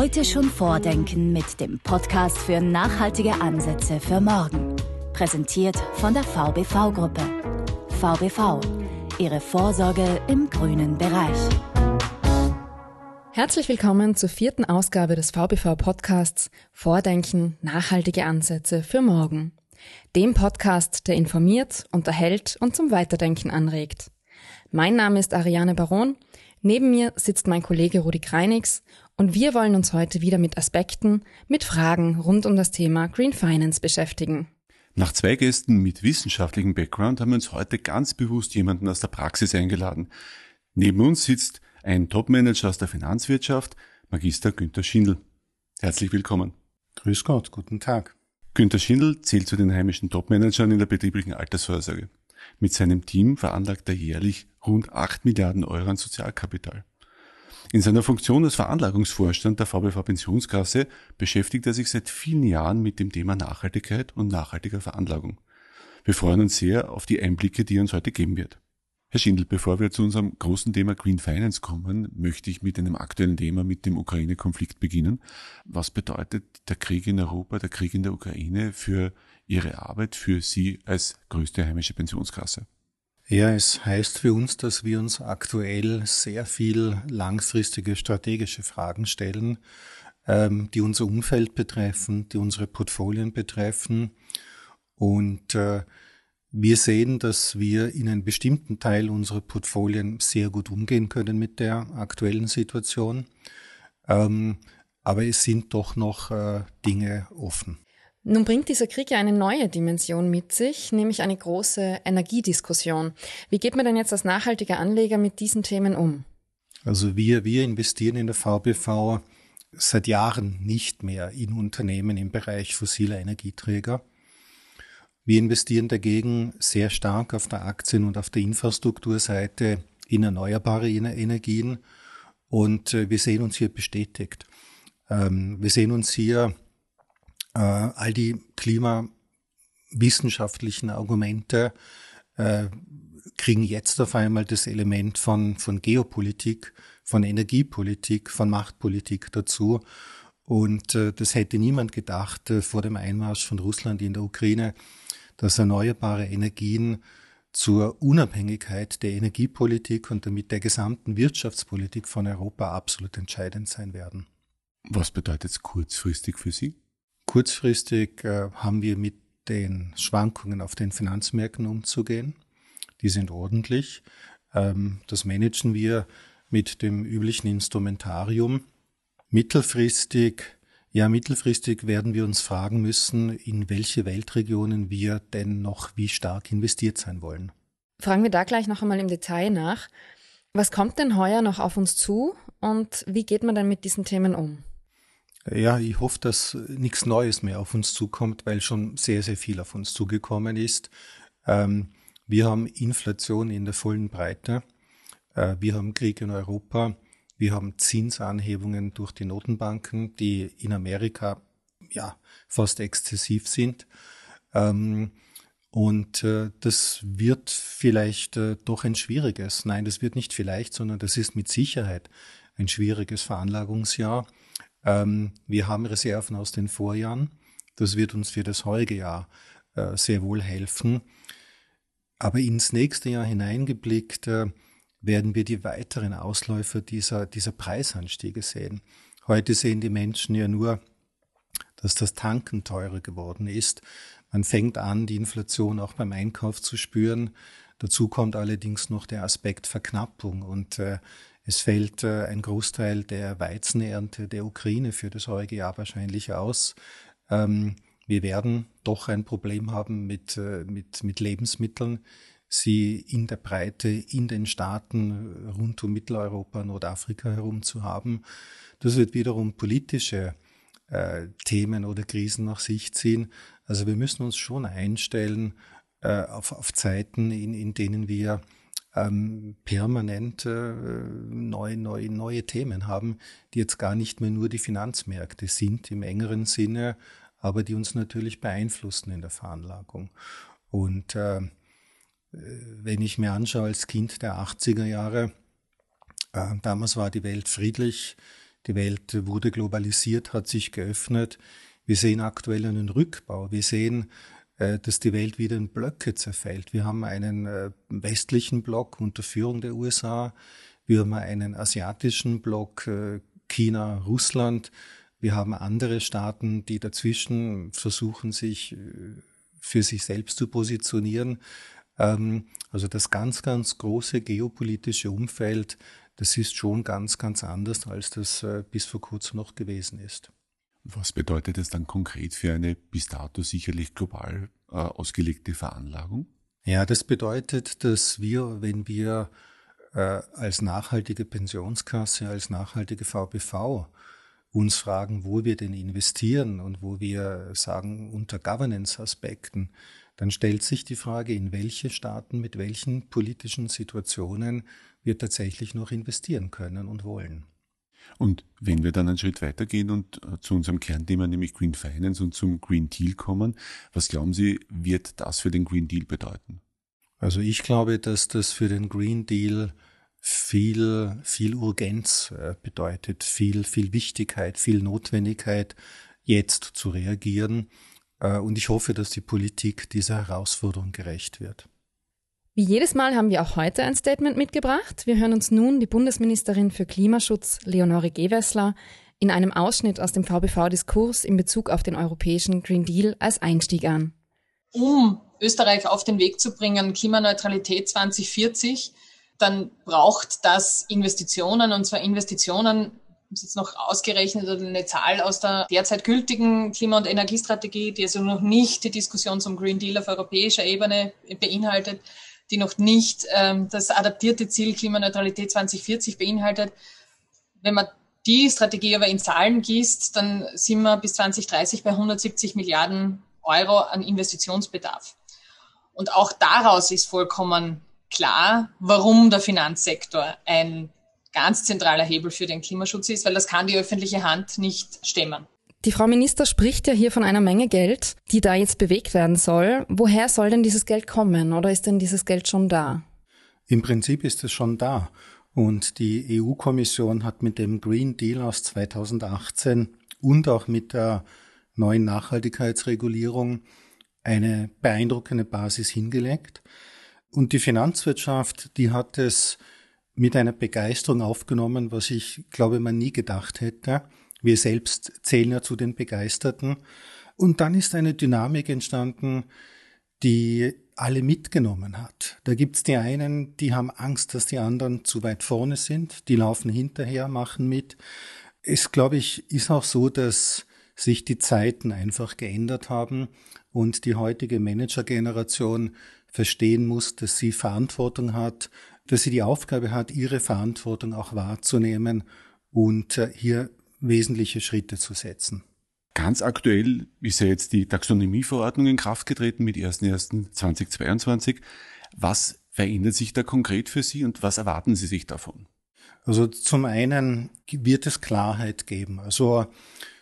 Heute schon vordenken mit dem Podcast für nachhaltige Ansätze für morgen. Präsentiert von der VBV-Gruppe. VBV, Ihre Vorsorge im grünen Bereich. Herzlich willkommen zur vierten Ausgabe des VBV-Podcasts Vordenken, nachhaltige Ansätze für morgen. Dem Podcast, der informiert, unterhält und zum Weiterdenken anregt. Mein Name ist Ariane Baron. Neben mir sitzt mein Kollege Rudi Kreinix und wir wollen uns heute wieder mit Aspekten, mit Fragen rund um das Thema Green Finance beschäftigen. Nach zwei Gästen mit wissenschaftlichem Background haben wir uns heute ganz bewusst jemanden aus der Praxis eingeladen. Neben uns sitzt ein Topmanager aus der Finanzwirtschaft, Magister Günther Schindel. Herzlich willkommen. Grüß Gott, guten Tag. Günther Schindel zählt zu den heimischen Topmanagern in der betrieblichen Altersvorsorge. Mit seinem Team veranlagt er jährlich rund 8 Milliarden Euro an Sozialkapital. In seiner Funktion als Veranlagungsvorstand der VBV Pensionskasse beschäftigt er sich seit vielen Jahren mit dem Thema Nachhaltigkeit und nachhaltiger Veranlagung. Wir freuen uns sehr auf die Einblicke, die er uns heute geben wird. Herr Schindel, bevor wir zu unserem großen Thema Green Finance kommen, möchte ich mit einem aktuellen Thema, mit dem Ukraine-Konflikt beginnen. Was bedeutet der Krieg in Europa, der Krieg in der Ukraine für Ihre Arbeit, für Sie als größte heimische Pensionskasse? Ja, es heißt für uns, dass wir uns aktuell sehr viel langfristige strategische Fragen stellen, ähm, die unser Umfeld betreffen, die unsere Portfolien betreffen. Und äh, wir sehen, dass wir in einem bestimmten Teil unserer Portfolien sehr gut umgehen können mit der aktuellen Situation. Ähm, aber es sind doch noch äh, Dinge offen. Nun bringt dieser Krieg ja eine neue Dimension mit sich, nämlich eine große Energiediskussion. Wie geht man denn jetzt als nachhaltiger Anleger mit diesen Themen um? Also wir, wir investieren in der VBV seit Jahren nicht mehr in Unternehmen im Bereich fossiler Energieträger. Wir investieren dagegen sehr stark auf der Aktien- und auf der Infrastrukturseite in erneuerbare Energien und äh, wir sehen uns hier bestätigt. Ähm, wir sehen uns hier äh, all die klimawissenschaftlichen Argumente äh, kriegen jetzt auf einmal das Element von, von Geopolitik, von Energiepolitik, von Machtpolitik dazu. Und äh, das hätte niemand gedacht äh, vor dem Einmarsch von Russland in der Ukraine, dass erneuerbare Energien zur Unabhängigkeit der Energiepolitik und damit der gesamten Wirtschaftspolitik von Europa absolut entscheidend sein werden. Was bedeutet es kurzfristig für Sie? Kurzfristig äh, haben wir mit den Schwankungen auf den Finanzmärkten umzugehen. Die sind ordentlich. Ähm, das managen wir mit dem üblichen Instrumentarium. Mittelfristig ja, mittelfristig werden wir uns fragen müssen, in welche Weltregionen wir denn noch wie stark investiert sein wollen. Fragen wir da gleich noch einmal im Detail nach. Was kommt denn heuer noch auf uns zu und wie geht man dann mit diesen Themen um? Ja, ich hoffe, dass nichts Neues mehr auf uns zukommt, weil schon sehr, sehr viel auf uns zugekommen ist. Ähm, wir haben Inflation in der vollen Breite. Äh, wir haben Krieg in Europa. Wir haben Zinsanhebungen durch die Notenbanken, die in Amerika ja fast exzessiv sind. Ähm, und äh, das wird vielleicht äh, doch ein schwieriges, nein, das wird nicht vielleicht, sondern das ist mit Sicherheit ein schwieriges Veranlagungsjahr. Ähm, wir haben Reserven aus den Vorjahren. Das wird uns für das heutige Jahr äh, sehr wohl helfen. Aber ins nächste Jahr hineingeblickt, äh, werden wir die weiteren Ausläufer dieser, dieser Preisanstiege sehen. Heute sehen die Menschen ja nur, dass das Tanken teurer geworden ist. Man fängt an, die Inflation auch beim Einkauf zu spüren. Dazu kommt allerdings noch der Aspekt Verknappung und äh, es fällt äh, ein Großteil der Weizenernte der Ukraine für das heutige Jahr wahrscheinlich aus. Ähm, wir werden doch ein Problem haben mit, äh, mit, mit Lebensmitteln sie in der Breite in den Staaten rund um Mitteleuropa, Nordafrika herum zu haben. Das wird wiederum politische äh, Themen oder Krisen nach sich ziehen. Also wir müssen uns schon einstellen äh, auf, auf Zeiten, in, in denen wir ähm, permanent äh, neue, neue, neue Themen haben, die jetzt gar nicht mehr nur die Finanzmärkte sind im engeren Sinne, aber die uns natürlich beeinflussen in der Veranlagung. Und äh, äh, wenn ich mir anschaue als Kind der 80er Jahre, äh, damals war die Welt friedlich, Die Welt wurde globalisiert, hat sich geöffnet. Wir sehen aktuell einen Rückbau. Wir sehen, dass die Welt wieder in Blöcke zerfällt. Wir haben einen äh, westlichen Block unter Führung der USA. Wir haben einen asiatischen Block, äh, China, Russland. Wir haben andere Staaten, die dazwischen versuchen, sich für sich selbst zu positionieren. Ähm, also das ganz, ganz große geopolitische Umfeld, das ist schon ganz, ganz anders, als das bis vor kurzem noch gewesen ist. Was bedeutet es dann konkret für eine bis dato sicherlich global äh, ausgelegte Veranlagung? Ja, das bedeutet, dass wir, wenn wir äh, als nachhaltige Pensionskasse, als nachhaltige VBV uns fragen, wo wir denn investieren und wo wir sagen, unter Governance-Aspekten, dann stellt sich die Frage, in welche Staaten mit welchen politischen Situationen wir tatsächlich noch investieren können und wollen. Und wenn wir dann einen Schritt weitergehen und äh, zu unserem Kernthema, nämlich Green Finance und zum Green Deal kommen, was glauben Sie, wird das für den Green Deal bedeuten? Also ich glaube, dass das für den Green Deal viel, viel Urgenz äh, bedeutet, viel, viel Wichtigkeit, viel Notwendigkeit, jetzt zu reagieren. Äh, und ich hoffe, dass die Politik dieser Herausforderung gerecht wird. Wie jedes Mal haben wir auch heute ein Statement mitgebracht. Wir hören uns nun die Bundesministerin für Klimaschutz, Leonore Gewessler, in einem Ausschnitt aus dem VBV-Diskurs in Bezug auf den europäischen Green Deal als Einstieg an. Um Österreich auf den Weg zu bringen, Klimaneutralität 2040, dann braucht das Investitionen, und zwar Investitionen, ist jetzt noch ausgerechnet eine Zahl aus der derzeit gültigen Klima- und Energiestrategie, die also noch nicht die Diskussion zum Green Deal auf europäischer Ebene beinhaltet, die noch nicht ähm, das adaptierte Ziel Klimaneutralität 2040 beinhaltet. Wenn man die Strategie aber in Zahlen gießt, dann sind wir bis 2030 bei 170 Milliarden Euro an Investitionsbedarf. Und auch daraus ist vollkommen klar, warum der Finanzsektor ein ganz zentraler Hebel für den Klimaschutz ist, weil das kann die öffentliche Hand nicht stemmen. Die Frau Minister spricht ja hier von einer Menge Geld, die da jetzt bewegt werden soll. Woher soll denn dieses Geld kommen oder ist denn dieses Geld schon da? Im Prinzip ist es schon da. Und die EU-Kommission hat mit dem Green Deal aus 2018 und auch mit der neuen Nachhaltigkeitsregulierung eine beeindruckende Basis hingelegt. Und die Finanzwirtschaft, die hat es mit einer Begeisterung aufgenommen, was ich glaube, man nie gedacht hätte. Wir selbst zählen ja zu den Begeisterten. Und dann ist eine Dynamik entstanden, die alle mitgenommen hat. Da gibt's die einen, die haben Angst, dass die anderen zu weit vorne sind, die laufen hinterher, machen mit. Es, glaube ich, ist auch so, dass sich die Zeiten einfach geändert haben und die heutige Managergeneration verstehen muss, dass sie Verantwortung hat, dass sie die Aufgabe hat, ihre Verantwortung auch wahrzunehmen und äh, hier wesentliche Schritte zu setzen. Ganz aktuell ist ja jetzt die Taxonomieverordnung in Kraft getreten mit 1.1.2022. Was verändert sich da konkret für Sie und was erwarten Sie sich davon? Also zum einen wird es Klarheit geben. Also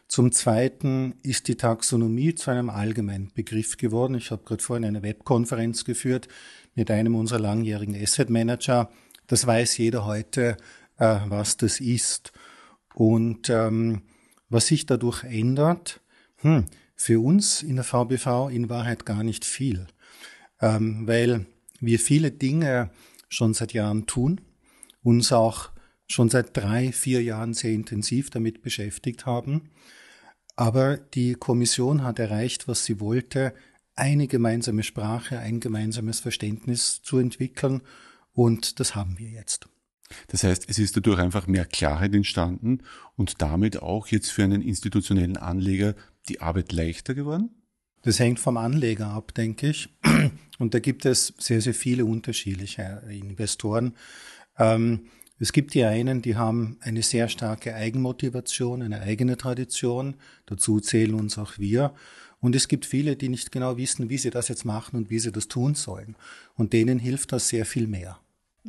zum Zweiten ist die Taxonomie zu einem allgemeinen Begriff geworden. Ich habe gerade vorhin eine Webkonferenz geführt mit einem unserer langjährigen Asset Manager. Das weiß jeder heute, äh, was das ist. Und ähm, was sich dadurch ändert, hm, für uns in der VBV in Wahrheit gar nicht viel, ähm, weil wir viele Dinge schon seit Jahren tun, uns auch schon seit drei, vier Jahren sehr intensiv damit beschäftigt haben. Aber die Kommission hat erreicht, was sie wollte, eine gemeinsame Sprache, ein gemeinsames Verständnis zu entwickeln. Und das haben wir jetzt. Das heißt, es ist dadurch einfach mehr Klarheit entstanden und damit auch jetzt für einen institutionellen Anleger die Arbeit leichter geworden? Das hängt vom Anleger ab, denke ich. Und da gibt es sehr, sehr viele unterschiedliche Investoren. Ähm, es gibt die einen, die haben eine sehr starke Eigenmotivation, eine eigene Tradition. Dazu zählen uns auch wir. Und es gibt viele, die nicht genau wissen, wie sie das jetzt machen und wie sie das tun sollen. Und denen hilft das sehr viel mehr.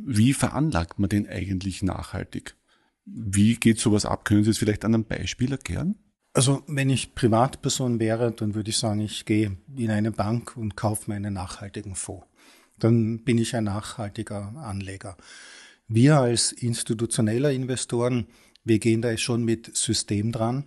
Wie veranlagt man den eigentlich nachhaltig? Wie geht sowas ab? Können Sie es vielleicht an einem Beispiel erklären? Also wenn ich Privatperson wäre, dann würde ich sagen, ich gehe in eine Bank und kaufe mir einen nachhaltigen Fonds. Dann bin ich ein nachhaltiger Anleger. Wir als institutioneller Investoren, Wir gehen da schon mit System dran.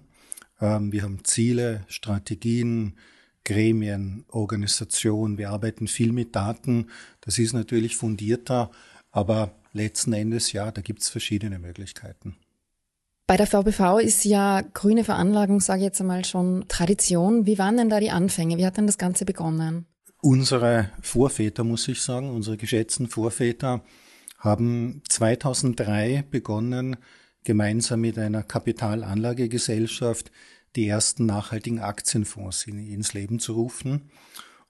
Ähm, wir haben Ziele, Strategien, Gremien, Organisation. Wir arbeiten viel mit Daten. Das ist natürlich fundierter, aber letzten Endes, ja, da gibt es verschiedene Möglichkeiten. Bei der VBV ist ja grüne Veranlagung, sage ich jetzt einmal, schon Tradition. Wie waren denn da die Anfänge? Wie hat denn das Ganze begonnen? Unsere Vorväter, muss ich sagen, unsere geschätzten Vorväter haben 2003 begonnen, gemeinsam mit einer Kapitalanlagegesellschaft die ersten nachhaltigen Aktienfonds in, ins Leben zu rufen.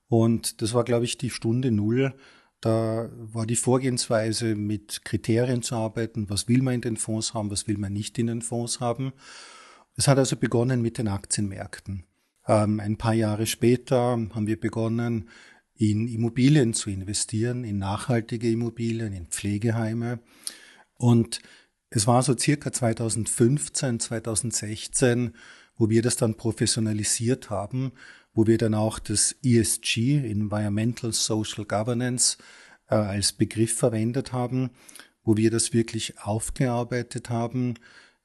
Und das war, glaube ich, die Stunde Null. Da war die Vorgehensweise, mit Kriterien zu arbeiten. Was will man in den Fonds haben? Was will man nicht in den Fonds haben? Es hat also begonnen mit den Aktienmärkten. Ähm, ein paar Jahre später haben wir begonnen, in Immobilien zu investieren, in nachhaltige Immobilien, in Pflegeheime. Und es war so circa 2015, 2016, wo wir das dann professionalisiert haben, wo wir dann auch das ESG, Environmental Social Governance, äh, als Begriff verwendet haben, wo wir das wirklich aufgearbeitet haben,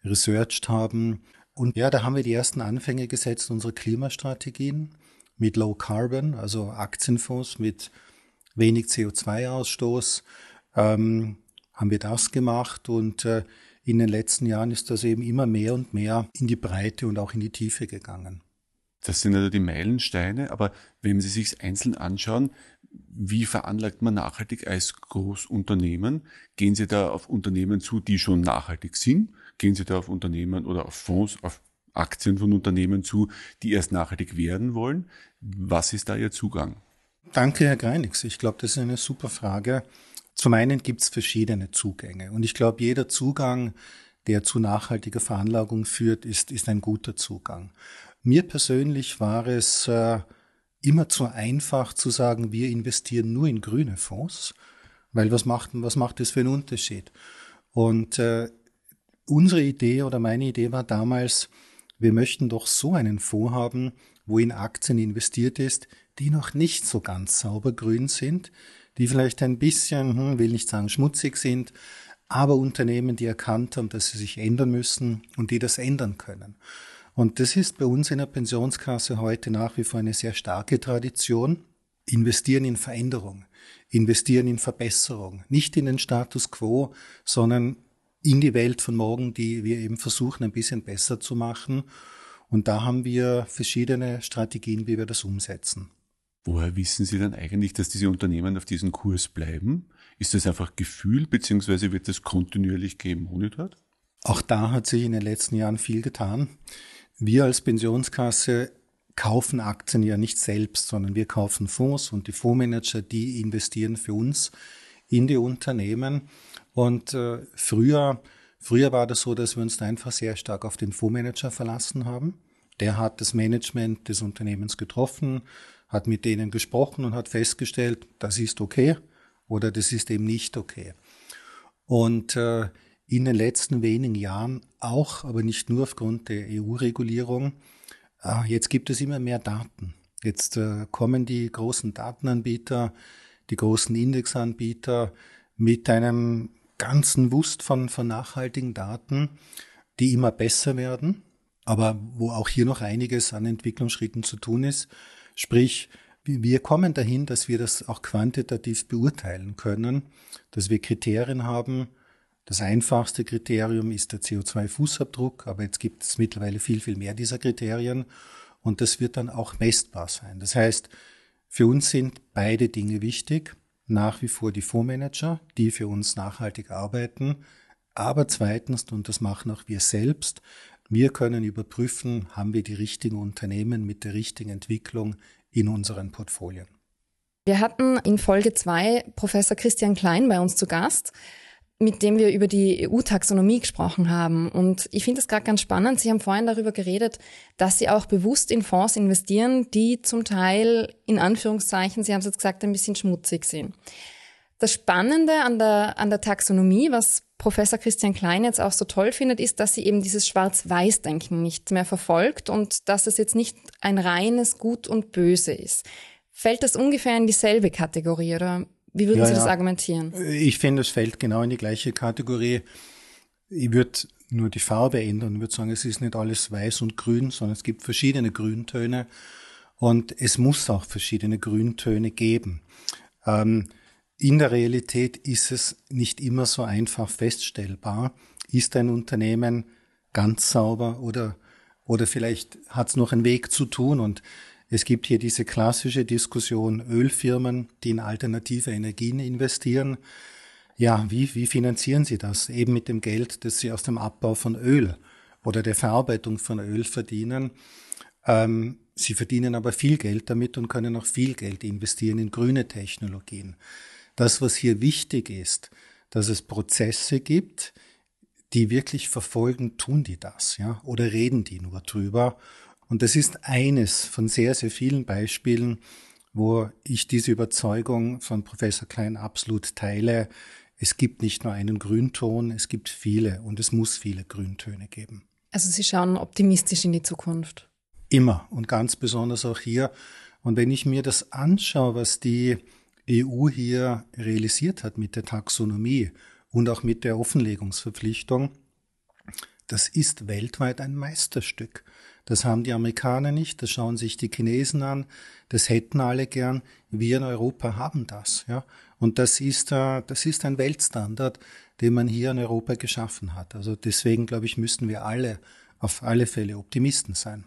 researched haben. Und ja, da haben wir die ersten Anfänge gesetzt unserer Klimastrategien mit Low Carbon, also Aktienfonds mit wenig CO2-Ausstoß, ähm, haben wir das gemacht und äh, in den letzten Jahren ist das eben immer mehr und mehr in die Breite und auch in die Tiefe gegangen. Das sind also die Meilensteine, aber wenn Sie sich einzeln anschauen, wie veranlagt man nachhaltig als Großunternehmen? Gehen Sie da auf Unternehmen zu, die schon nachhaltig sind? Gehen Sie da auf Unternehmen oder auf Fonds, auf Aktien von Unternehmen zu, die erst nachhaltig werden wollen? Was ist da Ihr Zugang? Danke, Herr Greinix. Ich glaube, das ist eine super Frage. Zum einen gibt es verschiedene Zugänge. Und ich glaube, jeder Zugang, der zu nachhaltiger Veranlagung führt, ist, ist ein guter Zugang. Mir persönlich war es äh, immer zu einfach zu sagen, wir investieren nur in grüne Fonds, weil was macht, was macht das für einen Unterschied? Und äh, unsere Idee oder meine Idee war damals, wir möchten doch so einen Fonds haben, wo in Aktien investiert ist, die noch nicht so ganz sauber grün sind, die vielleicht ein bisschen, hm, will nicht sagen schmutzig sind, aber Unternehmen, die erkannt haben, dass sie sich ändern müssen und die das ändern können. Und das ist bei uns in der Pensionskasse heute nach wie vor eine sehr starke Tradition. Investieren in Veränderung, investieren in Verbesserung, nicht in den Status quo, sondern in die Welt von morgen, die wir eben versuchen, ein bisschen besser zu machen. Und da haben wir verschiedene Strategien, wie wir das umsetzen. Woher wissen Sie denn eigentlich, dass diese Unternehmen auf diesem Kurs bleiben? Ist das einfach Gefühl, beziehungsweise wird das kontinuierlich gemonitort? Auch da hat sich in den letzten Jahren viel getan. Wir als Pensionskasse kaufen Aktien ja nicht selbst, sondern wir kaufen Fonds und die Fondsmanager, die investieren für uns in die Unternehmen. Und äh, früher, früher war das so, dass wir uns da einfach sehr stark auf den Fondsmanager verlassen haben. Der hat das Management des Unternehmens getroffen, hat mit denen gesprochen und hat festgestellt, das ist okay oder das ist eben nicht okay. Und äh, in den letzten wenigen Jahren auch, aber nicht nur aufgrund der EU-Regulierung, äh, jetzt gibt es immer mehr Daten. Jetzt äh, kommen die großen Datenanbieter, die großen Indexanbieter mit einem ganzen Wust von, von nachhaltigen Daten, die immer besser werden, aber wo auch hier noch einiges an Entwicklungsschritten zu tun ist. Sprich, wir kommen dahin, dass wir das auch quantitativ beurteilen können, dass wir Kriterien haben. Das einfachste Kriterium ist der CO2-Fußabdruck, aber jetzt gibt es mittlerweile viel, viel mehr dieser Kriterien und das wird dann auch messbar sein. Das heißt, für uns sind beide Dinge wichtig. Nach wie vor die Fondsmanager, die für uns nachhaltig arbeiten, aber zweitens, und das machen auch wir selbst, wir können überprüfen, haben wir die richtigen Unternehmen mit der richtigen Entwicklung in unseren Portfolien. Wir hatten in Folge zwei Professor Christian Klein bei uns zu Gast, mit dem wir über die EU-Taxonomie gesprochen haben. Und ich finde es gerade ganz spannend. Sie haben vorhin darüber geredet, dass Sie auch bewusst in Fonds investieren, die zum Teil in Anführungszeichen, Sie haben es jetzt gesagt, ein bisschen schmutzig sind. Das Spannende an der, an der Taxonomie, was Professor Christian Klein jetzt auch so toll findet, ist, dass sie eben dieses Schwarz-Weiß-Denken nicht mehr verfolgt und dass es jetzt nicht ein reines Gut und Böse ist. Fällt das ungefähr in dieselbe Kategorie oder wie würden ja, Sie das ja. argumentieren? Ich finde, es fällt genau in die gleiche Kategorie. Ich würde nur die Farbe ändern. Ich würde sagen, es ist nicht alles weiß und grün, sondern es gibt verschiedene Grüntöne und es muss auch verschiedene Grüntöne geben. Ähm, in der Realität ist es nicht immer so einfach feststellbar. Ist ein Unternehmen ganz sauber oder, oder vielleicht hat es noch einen Weg zu tun und es gibt hier diese klassische Diskussion Ölfirmen, die in alternative Energien investieren. Ja, wie, wie finanzieren sie das? Eben mit dem Geld, das sie aus dem Abbau von Öl oder der Verarbeitung von Öl verdienen. Ähm, sie verdienen aber viel Geld damit und können auch viel Geld investieren in grüne Technologien. Das, was hier wichtig ist, dass es Prozesse gibt, die wirklich verfolgen, tun die das, ja, oder reden die nur drüber und das ist eines von sehr, sehr vielen Beispielen, wo ich diese Überzeugung von Professor Klein absolut teile. Es gibt nicht nur einen Grünton, es gibt viele und es muss viele Grüntöne geben. Also Sie schauen optimistisch in die Zukunft. Immer und ganz besonders auch hier. Und wenn ich mir das anschaue, was die EU hier realisiert hat mit der Taxonomie und auch mit der Offenlegungsverpflichtung, das ist weltweit ein Meisterstück. Das haben die Amerikaner nicht, das schauen sich die Chinesen an, das hätten alle gern. Wir in Europa haben das, ja. Und das ist, äh, das ist ein Weltstandard, den man hier in Europa geschaffen hat. Also deswegen, glaube ich, müssten wir alle auf alle Fälle Optimisten sein.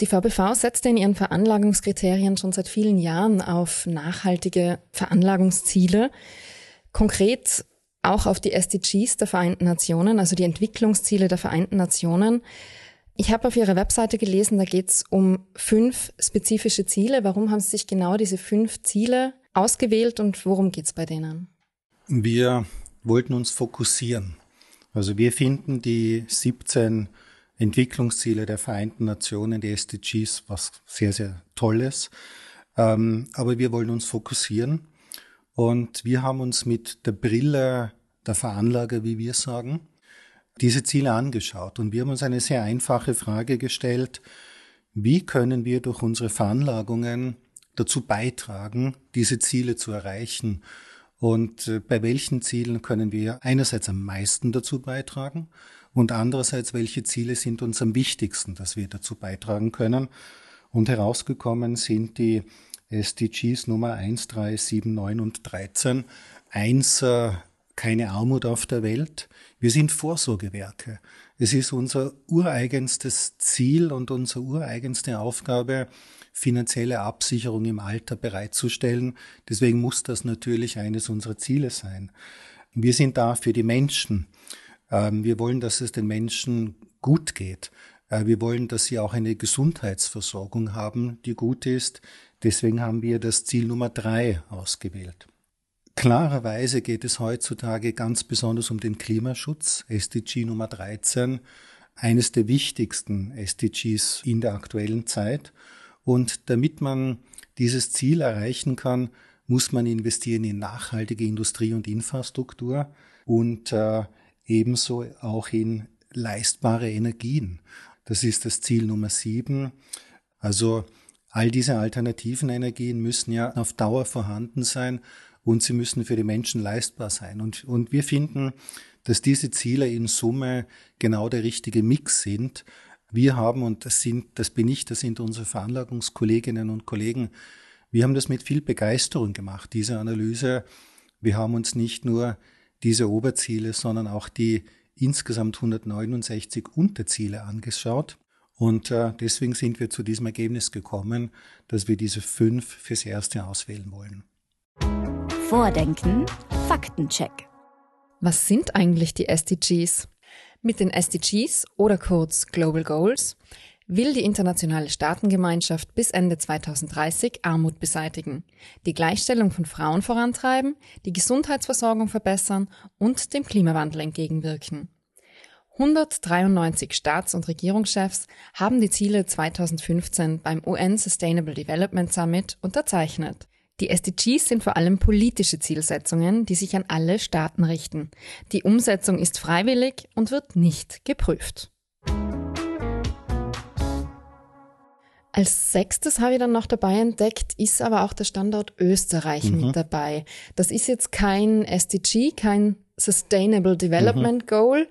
Die VBV setzte in ihren Veranlagungskriterien schon seit vielen Jahren auf nachhaltige Veranlagungsziele. Konkret auch auf die SDGs der Vereinten Nationen, also die Entwicklungsziele der Vereinten Nationen. Ich habe auf Ihrer Webseite gelesen, da geht es um fünf spezifische Ziele. Warum haben Sie sich genau diese fünf Ziele ausgewählt und worum geht es bei denen? Wir wollten uns fokussieren. Also wir finden die 17 Entwicklungsziele der Vereinten Nationen, die SDGs, was sehr, sehr Tolles. Ähm, aber wir wollen uns fokussieren. Und wir haben uns mit der Brille der Veranlager, wie wir sagen, diese Ziele angeschaut und wir haben uns eine sehr einfache Frage gestellt, wie können wir durch unsere Veranlagungen dazu beitragen, diese Ziele zu erreichen und äh, bei welchen Zielen können wir einerseits am meisten dazu beitragen und andererseits, welche Ziele sind uns am wichtigsten, dass wir dazu beitragen können. Und herausgekommen sind die SDGs Nummer 1, 3, 7, 9 und 13. Eins, äh, keine Armut auf der Welt. Wir sind Vorsorgewerke. Es ist unser ureigenstes Ziel und unsere ureigenste Aufgabe, finanzielle Absicherung im Alter bereitzustellen. Deswegen muss das natürlich eines unserer Ziele sein. Wir sind da für die Menschen. Ähm, wir wollen, dass es den Menschen gut geht. Äh, wir wollen, dass sie auch eine Gesundheitsversorgung haben, die gut ist. Deswegen haben wir das Ziel Nummer drei ausgewählt. Klarerweise geht es heutzutage ganz besonders um den Klimaschutz, SDG Nummer 13, eines der wichtigsten SDGs in der aktuellen Zeit. Und damit man dieses Ziel erreichen kann, muss man investieren in nachhaltige Industrie und Infrastruktur und äh, ebenso auch in leistbare Energien. Das ist das Ziel Nummer sieben. Also all diese alternativen Energien müssen ja auf Dauer vorhanden sein und sie müssen für die Menschen leistbar sein. Und, und wir finden, dass diese Ziele in Summe genau der richtige Mix sind. Wir haben, und das sind, das bin ich, das sind unsere Veranlagungskolleginnen und Kollegen, wir haben das mit viel Begeisterung gemacht, diese Analyse. Wir haben uns nicht nur diese Oberziele, sondern auch die insgesamt 169 Unterziele angeschaut. Und äh, deswegen sind wir zu diesem Ergebnis gekommen, dass wir diese fünf fürs Erste auswählen wollen. Vordenken, Faktencheck. Was sind eigentlich die SDGs? Mit den SDGs oder kurz Global Goals will die internationale Staatengemeinschaft bis Ende 2030 Armut beseitigen, die Gleichstellung von Frauen vorantreiben, die Gesundheitsversorgung verbessern und dem Klimawandel entgegenwirken. 193 Staats- und Regierungschefs haben die Ziele 2015 beim UN Sustainable Development Summit unterzeichnet. Die SDGs sind vor allem politische Zielsetzungen, die sich an alle Staaten richten. Die Umsetzung ist freiwillig und wird nicht geprüft. Als sechstes habe ich dann noch dabei entdeckt, ist aber auch der Standort Österreich mhm. mit dabei. Das ist jetzt kein SDG, kein Sustainable Development mhm. Goal,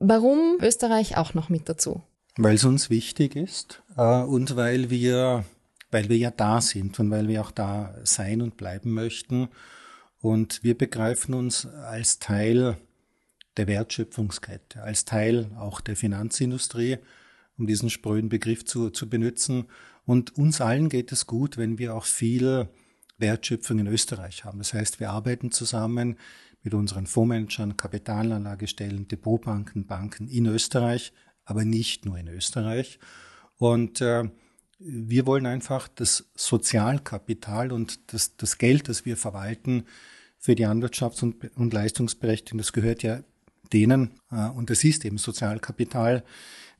Warum Österreich auch noch mit dazu? Weil es uns wichtig ist äh, und weil wir, weil wir ja da sind und weil wir auch da sein und bleiben möchten. Und wir begreifen uns als Teil der Wertschöpfungskette, als Teil auch der Finanzindustrie, um diesen spröden Begriff zu, zu benutzen. Und uns allen geht es gut, wenn wir auch viel Wertschöpfung in Österreich haben. Das heißt, wir arbeiten zusammen mit unseren Fondsmanagern, Kapitalanlagestellen, Depotbanken, Banken in Österreich, aber nicht nur in Österreich. Und äh, wir wollen einfach das Sozialkapital und das, das Geld, das wir verwalten für die Anwirtschafts- und, und Leistungsberechtigung, das gehört ja denen, äh, und das ist eben Sozialkapital.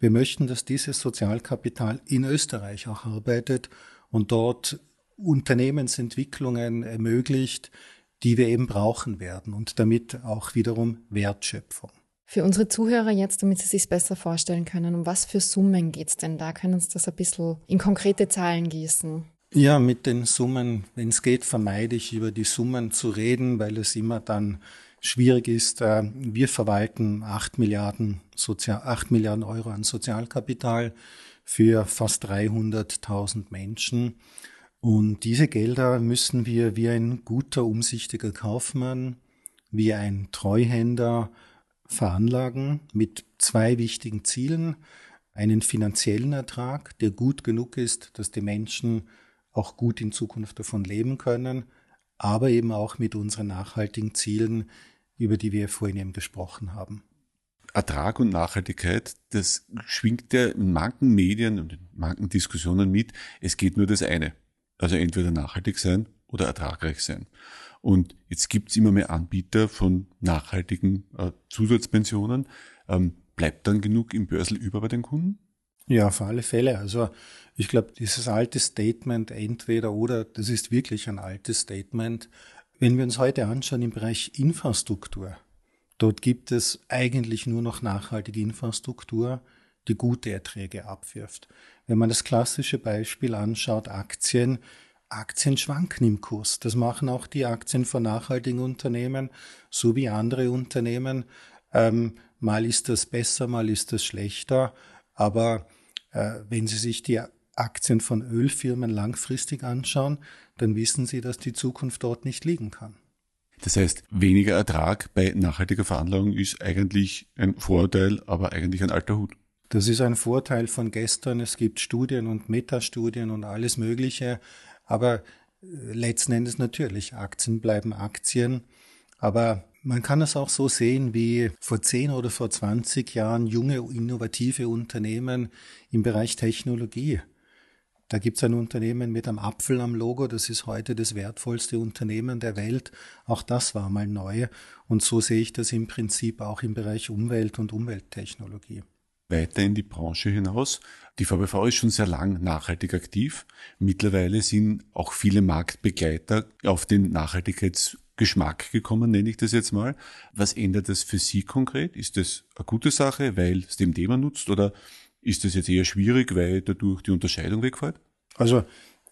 Wir möchten, dass dieses Sozialkapital in Österreich auch arbeitet und dort Unternehmensentwicklungen ermöglicht, die wir eben brauchen werden und damit auch wiederum Wertschöpfung. Für unsere Zuhörer jetzt, damit sie sich besser vorstellen können, um was für Summen geht es denn da? Können Sie das ein bisschen in konkrete Zahlen gießen? Ja, mit den Summen, wenn es geht, vermeide ich über die Summen zu reden, weil es immer dann schwierig ist. Äh, wir verwalten acht Milliarden, Sozial, 8 Milliarden Euro an Sozialkapital für fast 300.000 Menschen. Und diese Gelder müssen wir wie ein guter, umsichtiger Kaufmann, wie ein Treuhänder veranlagen mit zwei wichtigen Zielen. Einen finanziellen Ertrag, der gut genug ist, dass die Menschen auch gut in Zukunft davon leben können, aber eben auch mit unseren nachhaltigen Zielen, über die wir vorhin eben gesprochen haben. Ertrag und Nachhaltigkeit, das schwingt ja in manchen Medien und in manchen Diskussionen mit. Es geht nur das eine. Also entweder nachhaltig sein oder ertragreich sein. Und jetzt gibt's immer mehr Anbieter von nachhaltigen äh, Zusatzpensionen. Ähm, bleibt dann genug im Börsel über bei den Kunden? Ja, auf alle Fälle. Also ich glaube, dieses alte Statement entweder oder, das ist wirklich ein altes Statement. Wenn wir uns heute anschauen im Bereich Infrastruktur, dort gibt es eigentlich nur noch nachhaltige Infrastruktur, die gute Erträge abwirft. Wenn man das klassische Beispiel anschaut, Aktien, Aktien schwanken im Kurs. Das machen auch die Aktien von nachhaltigen Unternehmen, so wie andere Unternehmen. Ähm, mal ist das besser, mal ist das schlechter. Aber äh, wenn Sie sich die Aktien von Ölfirmen langfristig anschauen, dann wissen Sie, dass die Zukunft dort nicht liegen kann. Das heißt, weniger Ertrag bei nachhaltiger Veranlagung ist eigentlich ein Vorteil, aber eigentlich ein alter Hut. Das ist ein Vorteil von gestern. Es gibt Studien und Metastudien und alles Mögliche. Aber äh, letzten Endes natürlich, Aktien bleiben Aktien. Aber man kann es auch so sehen, wie vor 10 oder vor 20 Jahren junge, innovative Unternehmen im Bereich Technologie. Da gibt es ein Unternehmen mit einem Apfel am Logo, das ist heute das wertvollste Unternehmen der Welt. Auch das war mal neu. Und so sehe ich das im Prinzip auch im Bereich Umwelt und Umwelttechnologie weiter in die Branche hinaus. Die VBV ist schon sehr lang nachhaltig aktiv. Mittlerweile sind auch viele Marktbegleiter auf den Nachhaltigkeitsgeschmack gekommen, nenne ich das jetzt mal. Was ändert das für Sie konkret? Ist das eine gute Sache, weil es dem Thema nutzt oder ist das jetzt eher schwierig, weil dadurch die Unterscheidung wegfällt? Also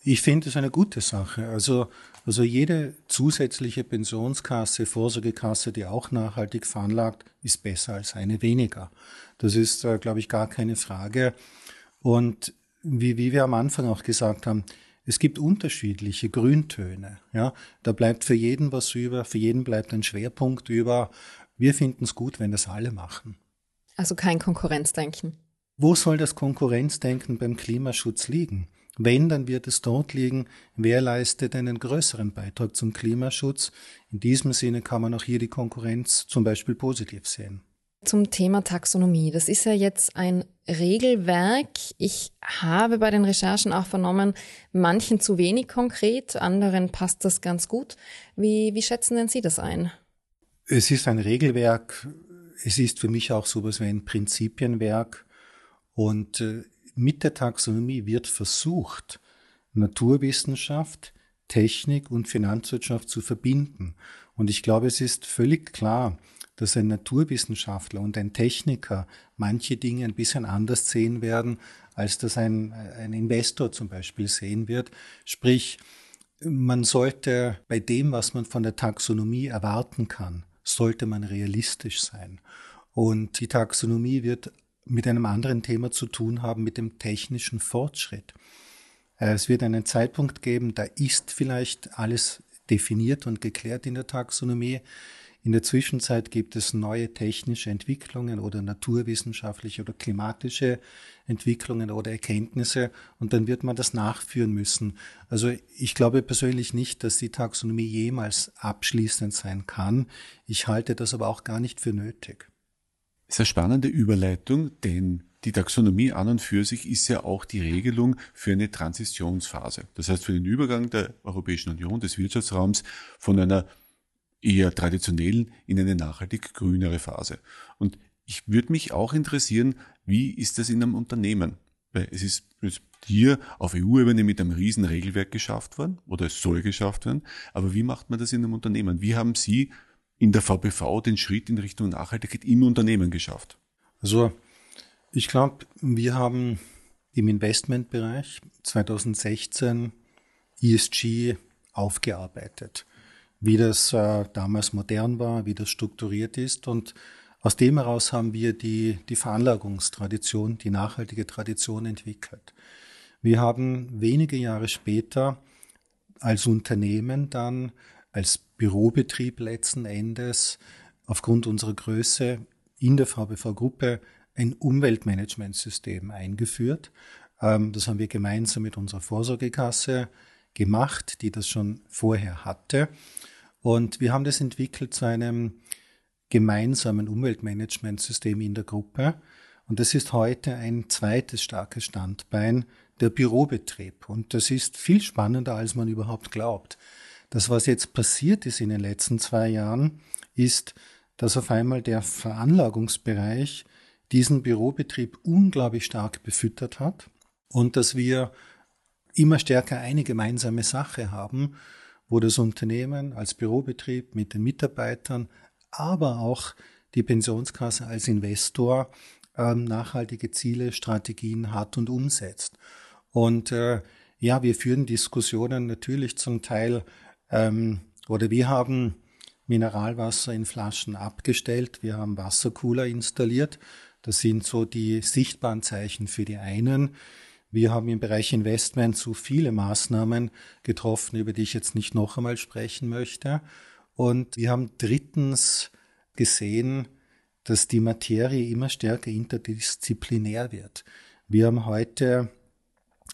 ich finde es eine gute Sache. Also, also jede zusätzliche Pensionskasse, Vorsorgekasse, die auch nachhaltig veranlagt, ist besser als eine weniger. Das ist, äh, glaube ich, gar keine Frage. Und wie, wie wir am Anfang auch gesagt haben, es gibt unterschiedliche Grüntöne. Ja, da bleibt für jeden was über, für jeden bleibt ein Schwerpunkt über. Wir finden es gut, wenn das alle machen. Also kein Konkurrenzdenken. Wo soll das Konkurrenzdenken beim Klimaschutz liegen? Wenn, dann wird es dort liegen, wer leistet einen größeren Beitrag zum Klimaschutz. In diesem Sinne kann man auch hier die Konkurrenz zum Beispiel positiv sehen. Zum Thema Taxonomie. Das ist ja jetzt ein Regelwerk. Ich habe bei den Recherchen auch vernommen, manchen zu wenig konkret, anderen passt das ganz gut. Wie, wie schätzen denn Sie das ein? Es ist ein Regelwerk. Es ist für mich auch sowas wie ein Prinzipienwerk. Und äh, mit der Taxonomie wird versucht, Naturwissenschaft, Technik und Finanzwirtschaft zu verbinden. Und ich glaube, es ist völlig klar, dass ein Naturwissenschaftler und ein Techniker manche Dinge ein bisschen anders sehen werden, als das ein, ein Investor zum Beispiel sehen wird. Sprich, man sollte bei dem, was man von der Taxonomie erwarten kann, sollte man realistisch sein. Und die Taxonomie wird mit einem anderen Thema zu tun haben, mit dem technischen Fortschritt. Äh, es wird einen Zeitpunkt geben, da ist vielleicht alles definiert und geklärt in der Taxonomie. In der Zwischenzeit gibt es neue technische Entwicklungen oder naturwissenschaftliche oder klimatische Entwicklungen oder Erkenntnisse und dann wird man das nachführen müssen. Also ich glaube persönlich nicht, dass die Taxonomie jemals abschließend sein kann. Ich halte das aber auch gar nicht für nötig. Eine spannende Überleitung, denn die Taxonomie an und für sich ist ja auch die Regelung für eine Transitionsphase. Das heißt für den Übergang der Europäischen Union, des Wirtschaftsraums von einer eher traditionellen in eine nachhaltig grünere Phase. Und ich würde mich auch interessieren, wie ist das in einem Unternehmen? Weil es ist hier auf EU-Ebene mit einem riesen Regelwerk geschafft worden oder es soll geschafft werden. Aber wie macht man das in einem Unternehmen? Wie haben Sie in der VBV den Schritt in Richtung Nachhaltigkeit im Unternehmen geschafft? Also ich glaube, wir haben im Investmentbereich 2016 ESG aufgearbeitet, wie das äh, damals modern war, wie das strukturiert ist. Und aus dem heraus haben wir die, die Veranlagungstradition, die nachhaltige Tradition entwickelt. Wir haben wenige Jahre später als Unternehmen dann, als Bürobetrieb letzten Endes, aufgrund unserer Größe in der VBV-Gruppe ein Umweltmanagementsystem eingeführt. Ähm, das haben wir gemeinsam mit unserer Vorsorgekasse gemacht, die das schon vorher hatte. Und wir haben das entwickelt zu einem gemeinsamen Umweltmanagementsystem in der Gruppe. Und das ist heute ein zweites starkes Standbein, der Bürobetrieb. Und das ist viel spannender, als man überhaupt glaubt. Das, was jetzt passiert ist in den letzten zwei Jahren, ist, dass auf einmal der Veranlagungsbereich diesen Bürobetrieb unglaublich stark befüttert hat und dass wir immer stärker eine gemeinsame Sache haben, wo das Unternehmen als Bürobetrieb mit den Mitarbeitern, aber auch die Pensionskasse als Investor ähm, nachhaltige Ziele, Strategien hat und umsetzt. Und äh, ja, wir führen Diskussionen natürlich zum Teil, ähm, oder wir haben Mineralwasser in Flaschen abgestellt, wir haben Wassercooler installiert das sind so die sichtbaren Zeichen für die einen. Wir haben im Bereich Investment so viele Maßnahmen getroffen, über die ich jetzt nicht noch einmal sprechen möchte. Und wir haben drittens gesehen, dass die Materie immer stärker interdisziplinär wird. Wir haben heute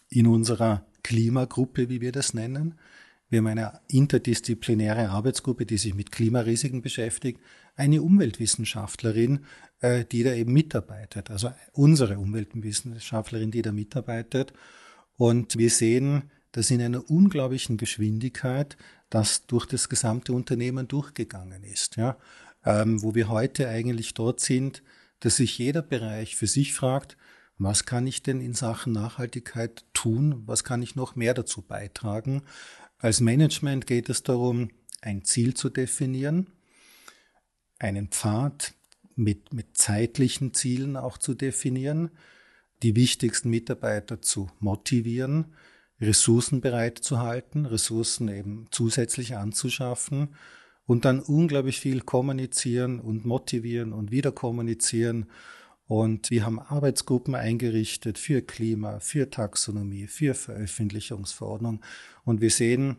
in unserer Klimagruppe, wie wir das nennen, wir haben eine interdisziplinäre Arbeitsgruppe, die sich mit Klimarisiken beschäftigt, eine Umweltwissenschaftlerin, äh, die da eben mitarbeitet, also unsere Umweltwissenschaftlerin, die da mitarbeitet. Und wir sehen, dass in einer unglaublichen Geschwindigkeit das durch das gesamte Unternehmen durchgegangen ist, ja, ähm, wo wir heute eigentlich dort sind, dass sich jeder Bereich für sich fragt, was kann ich denn in Sachen Nachhaltigkeit tun? Was kann ich noch mehr dazu beitragen? Als Management geht es darum, ein Ziel zu definieren, einen Pfad mit, mit zeitlichen Zielen auch zu definieren, die wichtigsten Mitarbeiter zu motivieren, Ressourcen bereitzuhalten, Ressourcen eben zusätzlich anzuschaffen und dann unglaublich viel kommunizieren und motivieren und wieder kommunizieren. Und wir haben Arbeitsgruppen eingerichtet für Klima, für Taxonomie, für Veröffentlichungsverordnung. Und wir sehen,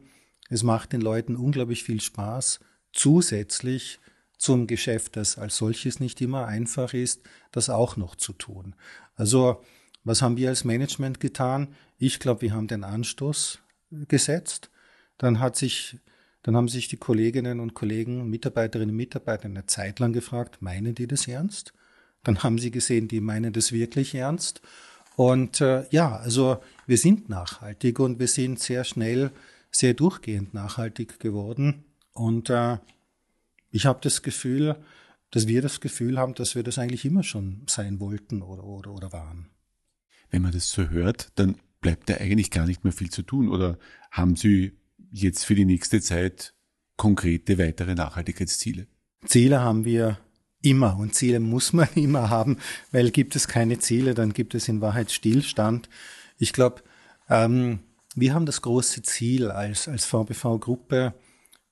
es macht den Leuten unglaublich viel Spaß, zusätzlich zum Geschäft, das als solches nicht immer einfach ist, das auch noch zu tun. Also was haben wir als Management getan? Ich glaube, wir haben den Anstoß gesetzt. Dann hat sich, dann haben sich die Kolleginnen und Kollegen, Mitarbeiterinnen und Mitarbeiter eine Zeit lang gefragt, meinen die das ernst? Dann haben sie gesehen, die meinen das wirklich ernst. Und äh, ja, also wir sind nachhaltig und wir sind sehr schnell, sehr durchgehend nachhaltig geworden. Und äh, ich habe das Gefühl, dass wir das Gefühl haben, dass wir das eigentlich immer schon sein wollten oder, oder, oder waren. Wenn man das so hört, dann bleibt da eigentlich gar nicht mehr viel zu tun. Oder haben Sie jetzt für die nächste Zeit konkrete weitere Nachhaltigkeitsziele? Ziele haben wir immer und Ziele muss man immer haben, weil gibt es keine Ziele, dann gibt es in Wahrheit Stillstand. Ich glaube, ähm, wir haben das große Ziel als, als VBV-Gruppe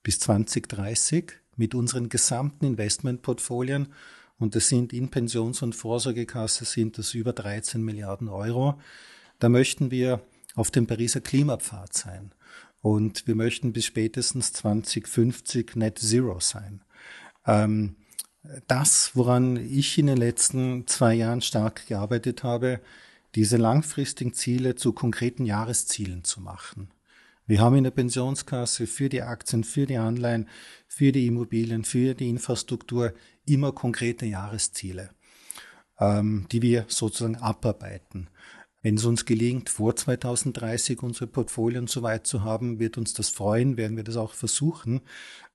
bis 2030 mit unseren gesamten Investmentportfolien und das sind in Pensions- und Vorsorgekasse sind das über 13 Milliarden Euro. Da möchten wir auf dem Pariser Klimapfad sein. Und wir möchten bis spätestens 2050 Net Zero sein. Ähm, das, woran ich in den letzten zwei Jahren stark gearbeitet habe, diese langfristigen Ziele zu konkreten Jahreszielen zu machen. Wir haben in der Pensionskasse für die Aktien, für die Anleihen, für die Immobilien, für die Infrastruktur immer konkrete Jahresziele, ähm, die wir sozusagen abarbeiten. Wenn es uns gelingt, vor 2030 unsere Portfolien so weit zu haben, wird uns das freuen, werden wir das auch versuchen.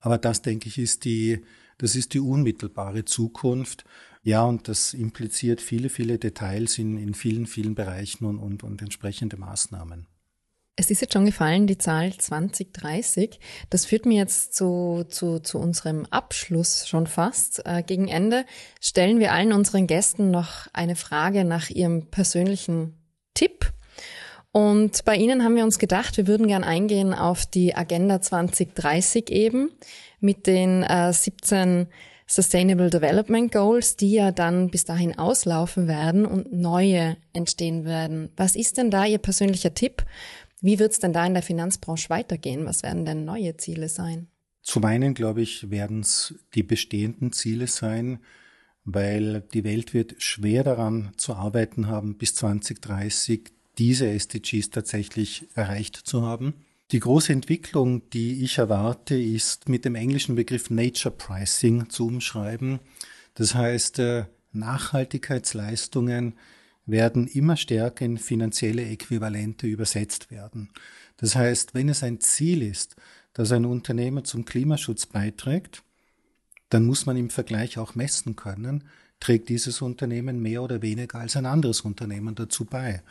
Aber das, denke ich, ist die, das ist die unmittelbare Zukunft. Ja, und das impliziert viele, viele Details in, in vielen, vielen Bereichen und, und, und entsprechende Maßnahmen. Es ist jetzt schon gefallen, die Zahl 2030. Das führt mir jetzt zu, zu, zu unserem Abschluss schon fast. Äh, gegen Ende stellen wir allen unseren Gästen noch eine Frage nach ihrem persönlichen Tipp. Und bei Ihnen haben wir uns gedacht, wir würden gern eingehen auf die Agenda 2030 eben mit den äh, 17 Sustainable Development Goals, die ja dann bis dahin auslaufen werden und neue entstehen werden. Was ist denn da Ihr persönlicher Tipp? Wie wird es denn da in der Finanzbranche weitergehen? Was werden denn neue Ziele sein? Zum einen, glaube ich, werden es die bestehenden Ziele sein, weil die Welt wird schwer daran zu arbeiten haben, bis 2030 diese SDGs tatsächlich erreicht zu haben. Die große Entwicklung, die ich erwarte, ist mit dem englischen Begriff Nature Pricing zu umschreiben. Das heißt, äh, Nachhaltigkeitsleistungen werden immer stärker in finanzielle Äquivalente übersetzt werden. Das heißt, wenn es ein Ziel ist, dass ein Unternehmen zum Klimaschutz beiträgt, dann muss man im Vergleich auch messen können, trägt dieses Unternehmen mehr oder weniger als ein anderes Unternehmen dazu bei.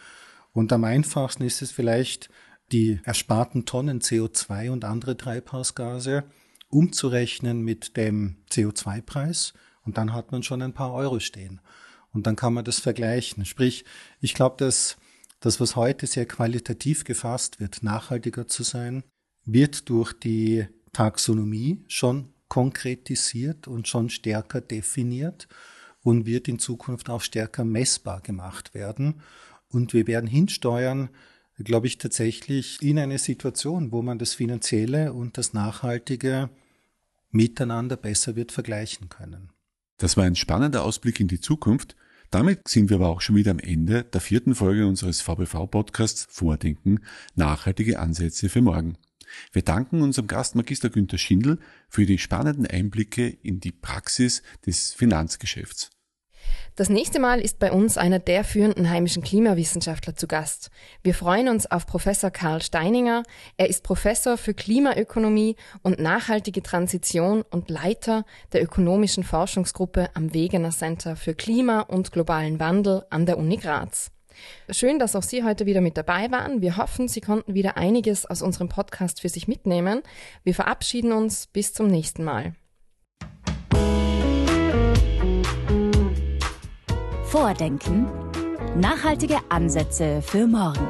Und am einfachsten ist es vielleicht, die ersparten Tonnen CO2 und andere Treibhausgase umzurechnen mit dem CO2-Preis und dann hat man schon ein paar Euro stehen. Und dann kann man das vergleichen. Sprich, ich glaube, dass das, was heute sehr qualitativ gefasst wird, nachhaltiger zu sein, wird durch die Taxonomie schon konkretisiert und schon stärker definiert und wird in Zukunft auch stärker messbar gemacht werden. Und wir werden hinsteuern, glaube ich, tatsächlich in eine Situation, wo man das Finanzielle und das Nachhaltige miteinander besser wird vergleichen können. Das war ein spannender Ausblick in die Zukunft. Damit sind wir aber auch schon wieder am Ende der vierten Folge unseres VBV-Podcasts Vordenken, nachhaltige Ansätze für morgen. Wir danken unserem Gast Magister Günther Schindel für die spannenden Einblicke in die Praxis des Finanzgeschäfts. Das nächste Mal ist bei uns einer der führenden heimischen Klimawissenschaftler zu Gast. Wir freuen uns auf Professor Karl Steininger. Er ist Professor für Klimaökonomie und nachhaltige Transition und Leiter der ökonomischen Forschungsgruppe am Wegener Center für Klima und globalen Wandel an der Uni Graz. Schön, dass auch Sie heute wieder mit dabei waren. Wir hoffen, Sie konnten wieder einiges aus unserem Podcast für sich mitnehmen. Wir verabschieden uns bis zum nächsten Mal. Vordenken. Nachhaltige Ansätze für morgen.